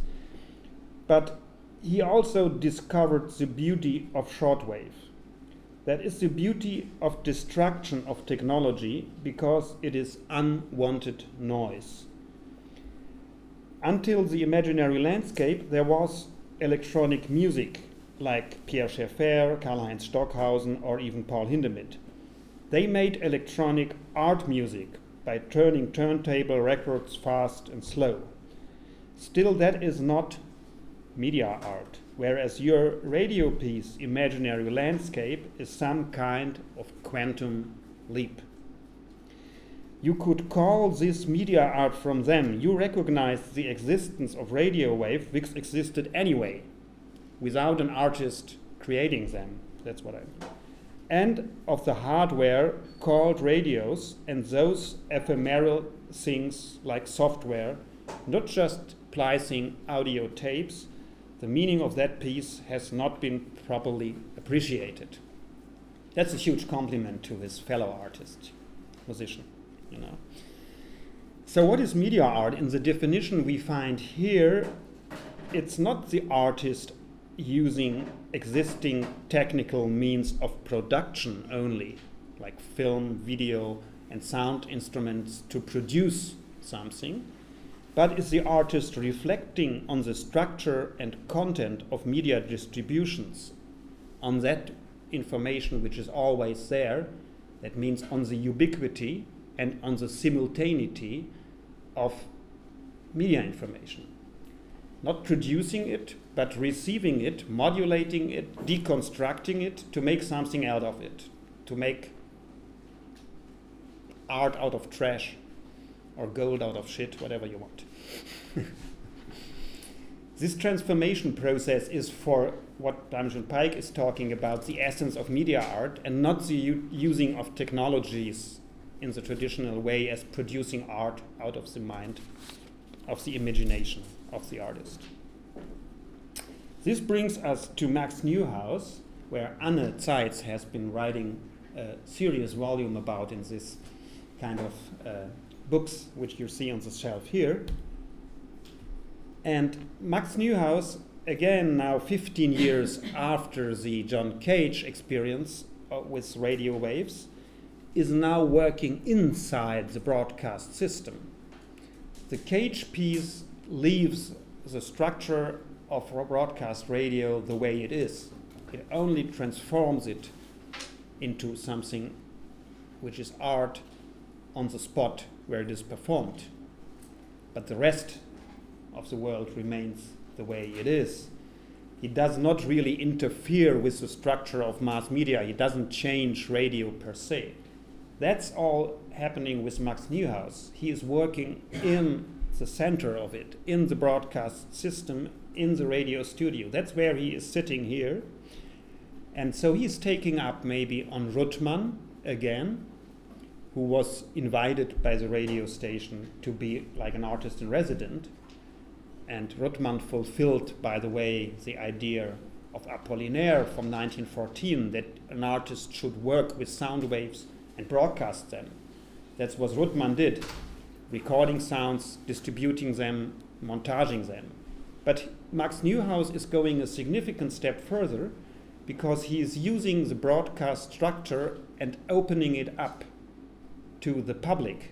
but he also discovered the beauty of shortwave. That is the beauty of destruction of technology because it is unwanted noise. Until the imaginary landscape, there was electronic music like Pierre Schaeffer, Karlheinz Stockhausen, or even Paul Hindemith. They made electronic art music by turning turntable records fast and slow. Still, that is not media art whereas your radio piece, Imaginary Landscape, is some kind of quantum leap. You could call this media art from them. You recognize the existence of radio wave, which existed anyway, without an artist creating them. That's what I mean. And of the hardware called radios and those ephemeral things like software, not just splicing audio tapes, the meaning of that piece has not been properly appreciated. That's a huge compliment to his fellow artist, musician, you know. So what is media art? In the definition we find here, it's not the artist using existing technical means of production only, like film, video, and sound instruments to produce something, but is the artist reflecting on the structure and content of media distributions, on that information which is always there, that means on the ubiquity and on the simultaneity of media information. Not producing it, but receiving it, modulating it, deconstructing it to make something out of it, to make art out of trash or gold out of shit, whatever you want. <laughs> this transformation process is for what Nam June Paik is talking about, the essence of media art, and not the using of technologies in the traditional way as producing art out of the mind, of the imagination of the artist. This brings us to Max Neuhaus, where Anne Zeitz has been writing a serious volume about in this kind of uh, books which you see on the shelf here. And Max Neuhaus, again, now 15 years after the John Cage experience uh, with radio waves, is now working inside the broadcast system. The Cage piece leaves the structure of broadcast radio the way it is. It only transforms it into something which is art on the spot where it is performed. But the rest of the world remains the way it is. He does not really interfere with the structure of mass media. He doesn't change radio per se. That's all happening with Max Neuhaus. He is working in the center of it, in the broadcast system, in the radio studio. That's where he is sitting here. And so he's taking up maybe on Ruttmann again, who was invited by the radio station to be like an artist in resident. And Ruttmann fulfilled, by the way, the idea of Apollinaire from 1914 that an artist should work with sound waves and broadcast them. That's what Ruttmann did recording sounds, distributing them, montaging them. But Max Neuhaus is going a significant step further because he is using the broadcast structure and opening it up to the public.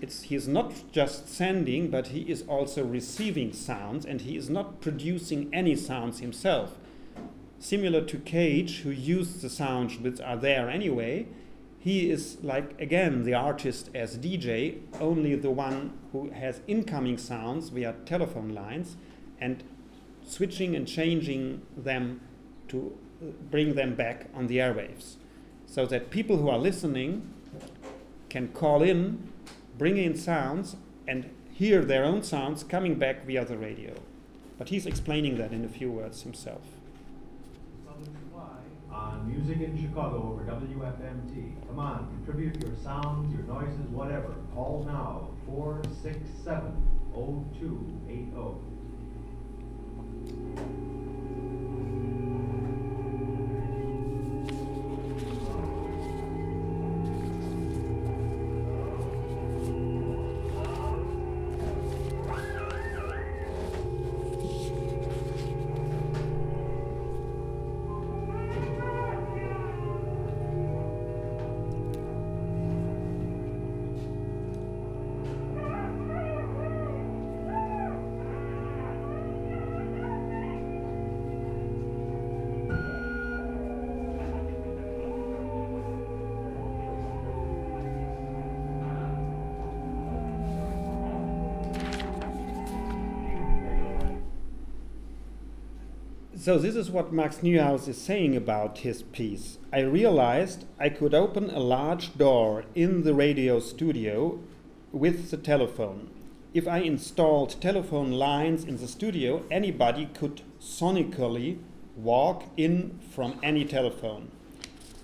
It's, he is not just sending, but he is also receiving sounds, and he is not producing any sounds himself. Similar to Cage, who used the sounds which are there anyway, he is like again the artist as DJ, only the one who has incoming sounds via telephone lines and switching and changing them to bring them back on the airwaves. So that people who are listening can call in, bring in sounds, and hear their own sounds coming back via the radio. But he's explaining that in a few words himself. On Music in Chicago over WFMT. Come on, contribute your sounds, your noises, whatever. Call now, 467 0280. So this is what Max Neuhaus is saying about his piece. I realized I could open a large door in the radio studio with the telephone. If I installed telephone lines in the studio, anybody could sonically walk in from any telephone.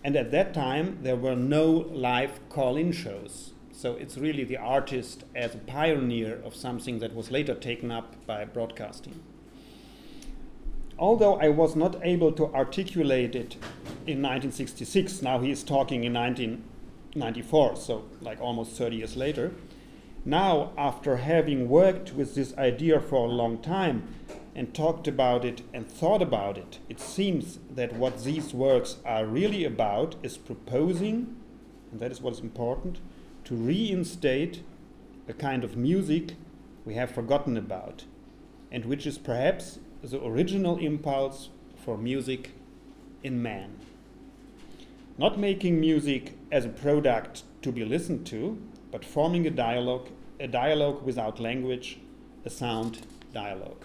And at that time, there were no live call in shows. So it's really the artist as a pioneer of something that was later taken up by broadcasting although I was not able to articulate it in 1966, now he is talking in 1994, so like almost 30 years later. Now, after having worked with this idea for a long time and talked about it and thought about it, it seems that what these works are really about is proposing, and that is what is important, to reinstate a kind of music we have forgotten about, and which is perhaps the original impulse for music in man. Not making music as a product to be listened to, but forming a dialogue, a dialogue without language, a sound dialogue.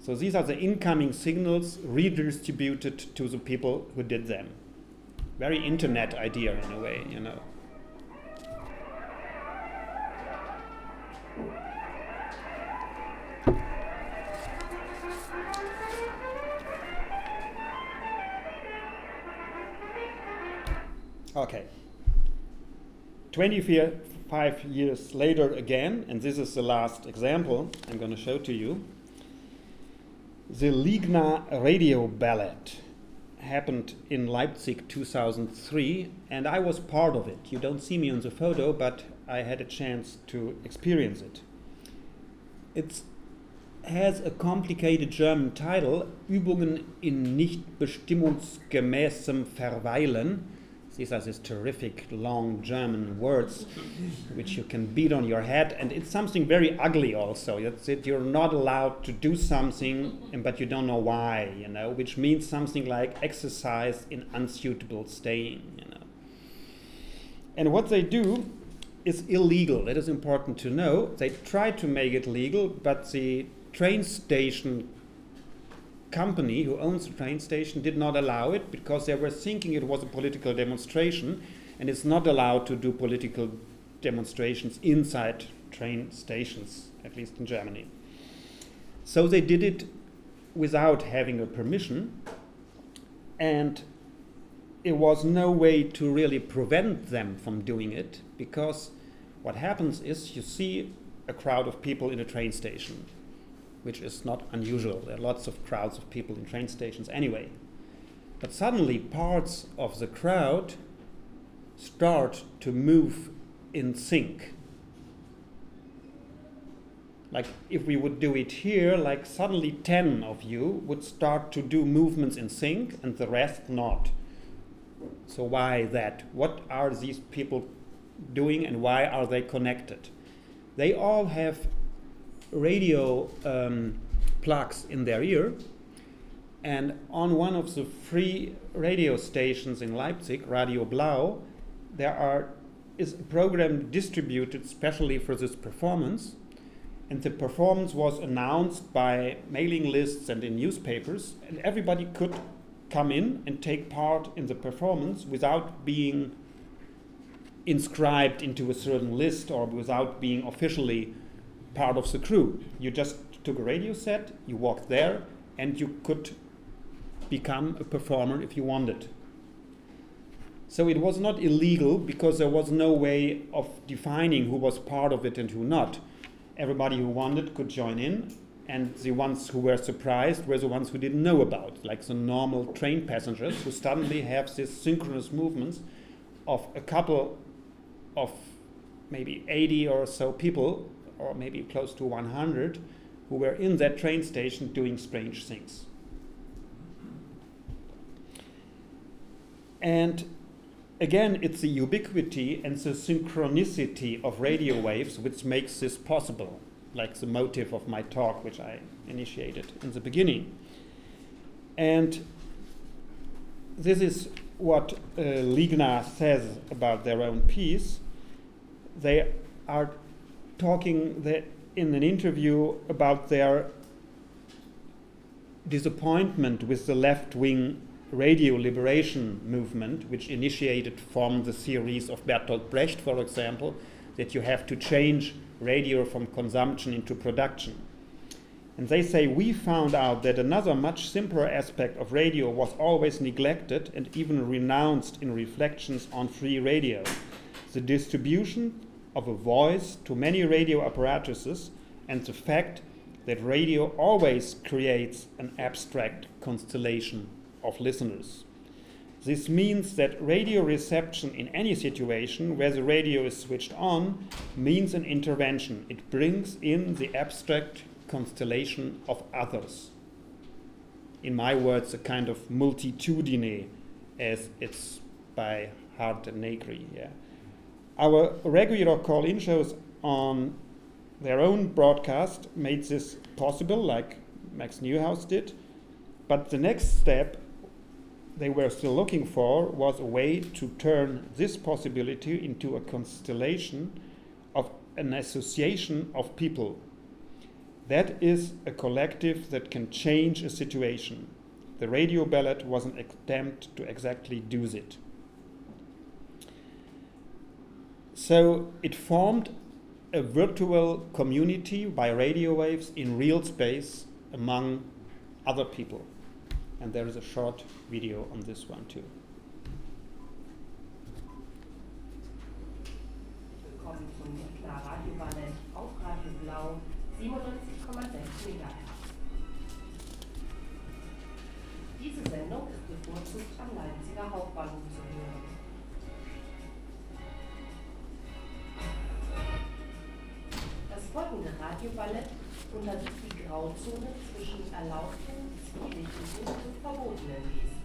So these are the incoming signals redistributed to the people who did them. Very internet idea in a way, you know. Okay. 25 years later again, and this is the last example I'm going to show to you. The Ligna radio ballad happened in Leipzig 2003, and I was part of it. You don't see me on the photo, but I had a chance to experience it. It has a complicated German title, Übungen in nicht bestimmungsgemäßem Verweilen these are these terrific long German words which you can beat on your head, and it's something very ugly also. It's that you're not allowed to do something, but you don't know why, you know, which means something like exercise in unsuitable staying, you know. And what they do is illegal. It is important to know. They try to make it legal, but the train station company who owns the train station did not allow it because they were thinking it was a political demonstration and it's not allowed to do political demonstrations inside train stations, at least in Germany. So they did it without having a permission, and it was no way to really prevent them from doing it because what happens is you see a crowd of people in a train station which is not unusual. There are lots of crowds of people in train stations anyway. But suddenly, parts of the crowd start to move in sync. Like if we would do it here, like suddenly 10 of you would start to do movements in sync and the rest not. So, why that? What are these people doing and why are they connected? They all have radio um, plugs in their ear. And on one of the free radio stations in Leipzig, Radio Blau, there are, is a program distributed specially for this performance. And the performance was announced by mailing lists and in newspapers, and everybody could come in and take part in the performance without being inscribed into a certain list or without being officially part of the crew. You just took a radio set, you walked there, and you could become a performer if you wanted. So it was not illegal because there was no way of defining who was part of it and who not. Everybody who wanted could join in, and the ones who were surprised were the ones who didn't know about, like the normal train passengers who suddenly have these synchronous movements of a couple of maybe 80 or so people or maybe close to 100 who were in that train station doing strange things. And again, it's the ubiquity and the synchronicity of radio waves which makes this possible, like the motive of my talk, which I initiated in the beginning. And this is what uh, Ligna says about their own piece. They are talking the, in an interview about their disappointment with the left wing radio liberation movement, which initiated from the theories of Bertolt Brecht, for example, that you have to change radio from consumption into production. And they say, We found out that another much simpler aspect of radio was always neglected and even renounced in reflections on free radio the distribution of a voice to many radio apparatuses and the fact that radio always creates an abstract constellation of listeners. This means that radio reception in any situation where the radio is switched on means an intervention. It brings in the abstract constellation of others. In my words, a kind of multitudine, as it's by Hardt and Negri. Yeah. Our regular call in shows on their own broadcast made this possible, like Max Neuhaus did. But the next step they were still looking for was a way to turn this possibility into a constellation of an association of people. That is a collective that can change a situation. The radio ballad was an attempt to exactly do that. So it formed a virtual community by radio waves in real space among other people. And there is a short video on this one too. Willkommen zum Miklar auf Radio Blau 97,6 MHz. Sendung ist bevorzugt am Leipziger Hauptbahnhof folgende Radioballett untersucht die Grauzone zwischen erlaubten, zivilischen und verbotenen Wesen.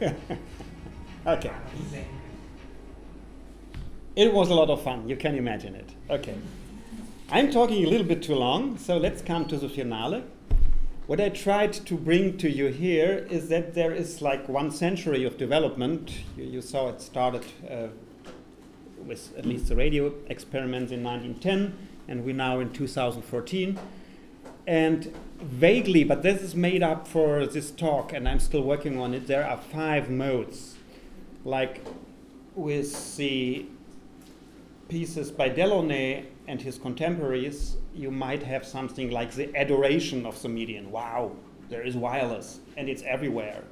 <laughs> Okay. It was a lot of fun, you can imagine it. Okay. I'm talking a little bit too long, so let's come to the finale. What I tried to bring to you here is that there is like one century of development. You, you saw it started uh, with at least the radio experiments in 1910, and we're now in 2014. And vaguely, but this is made up for this talk, and I'm still working on it, there are five modes. Like with the pieces by Delaunay and his contemporaries, you might have something like the adoration of the medium. Wow, there is wireless and it's everywhere.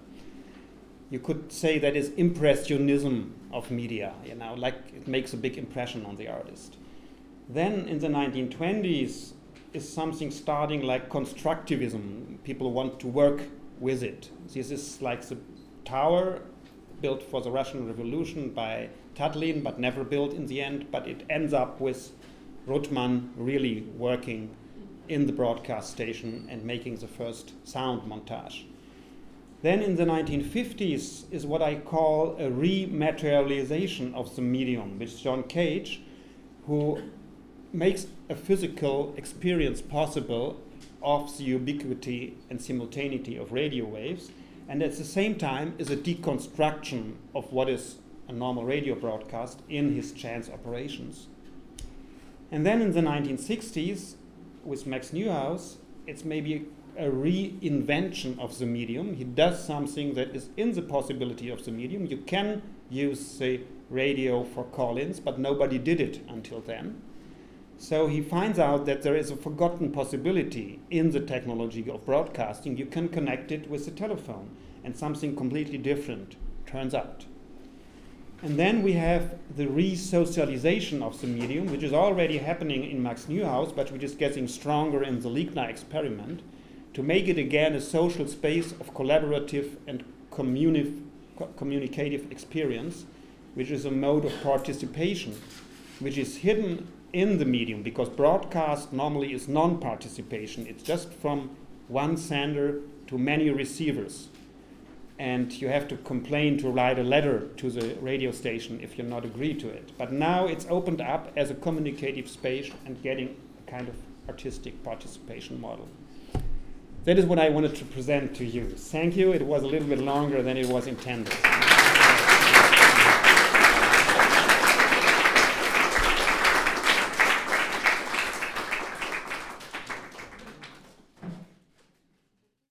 You could say that is impressionism of media, you know, like it makes a big impression on the artist. Then in the 1920s is something starting like constructivism. People want to work with it. This is like the tower built for the Russian Revolution by Tatlin, but never built in the end. But it ends up with Ruttmann really working in the broadcast station and making the first sound montage. Then in the 1950s is what I call a rematerialization of the medium, which John Cage, who makes a physical experience possible of the ubiquity and simultaneity of radio waves, and at the same time is a deconstruction of what is a normal radio broadcast in his chance operations. And then in the 1960s, with Max Neuhaus, it's maybe a reinvention of the medium. He does something that is in the possibility of the medium. You can use the radio for call ins, but nobody did it until then. So he finds out that there is a forgotten possibility in the technology of broadcasting. You can connect it with the telephone, and something completely different turns out. And then we have the re-socialization of the medium, which is already happening in Max Neuhaus, but which is getting stronger in the Ligna experiment, to make it again a social space of collaborative and communi- co- communicative experience, which is a mode of participation, which is hidden in the medium, because broadcast normally is non-participation. It's just from one sender to many receivers and you have to complain to write a letter to the radio station if you're not agree to it. But now it's opened up as a communicative space and getting a kind of artistic participation model. That is what I wanted to present to you. Thank you. It was a little bit longer than it was intended.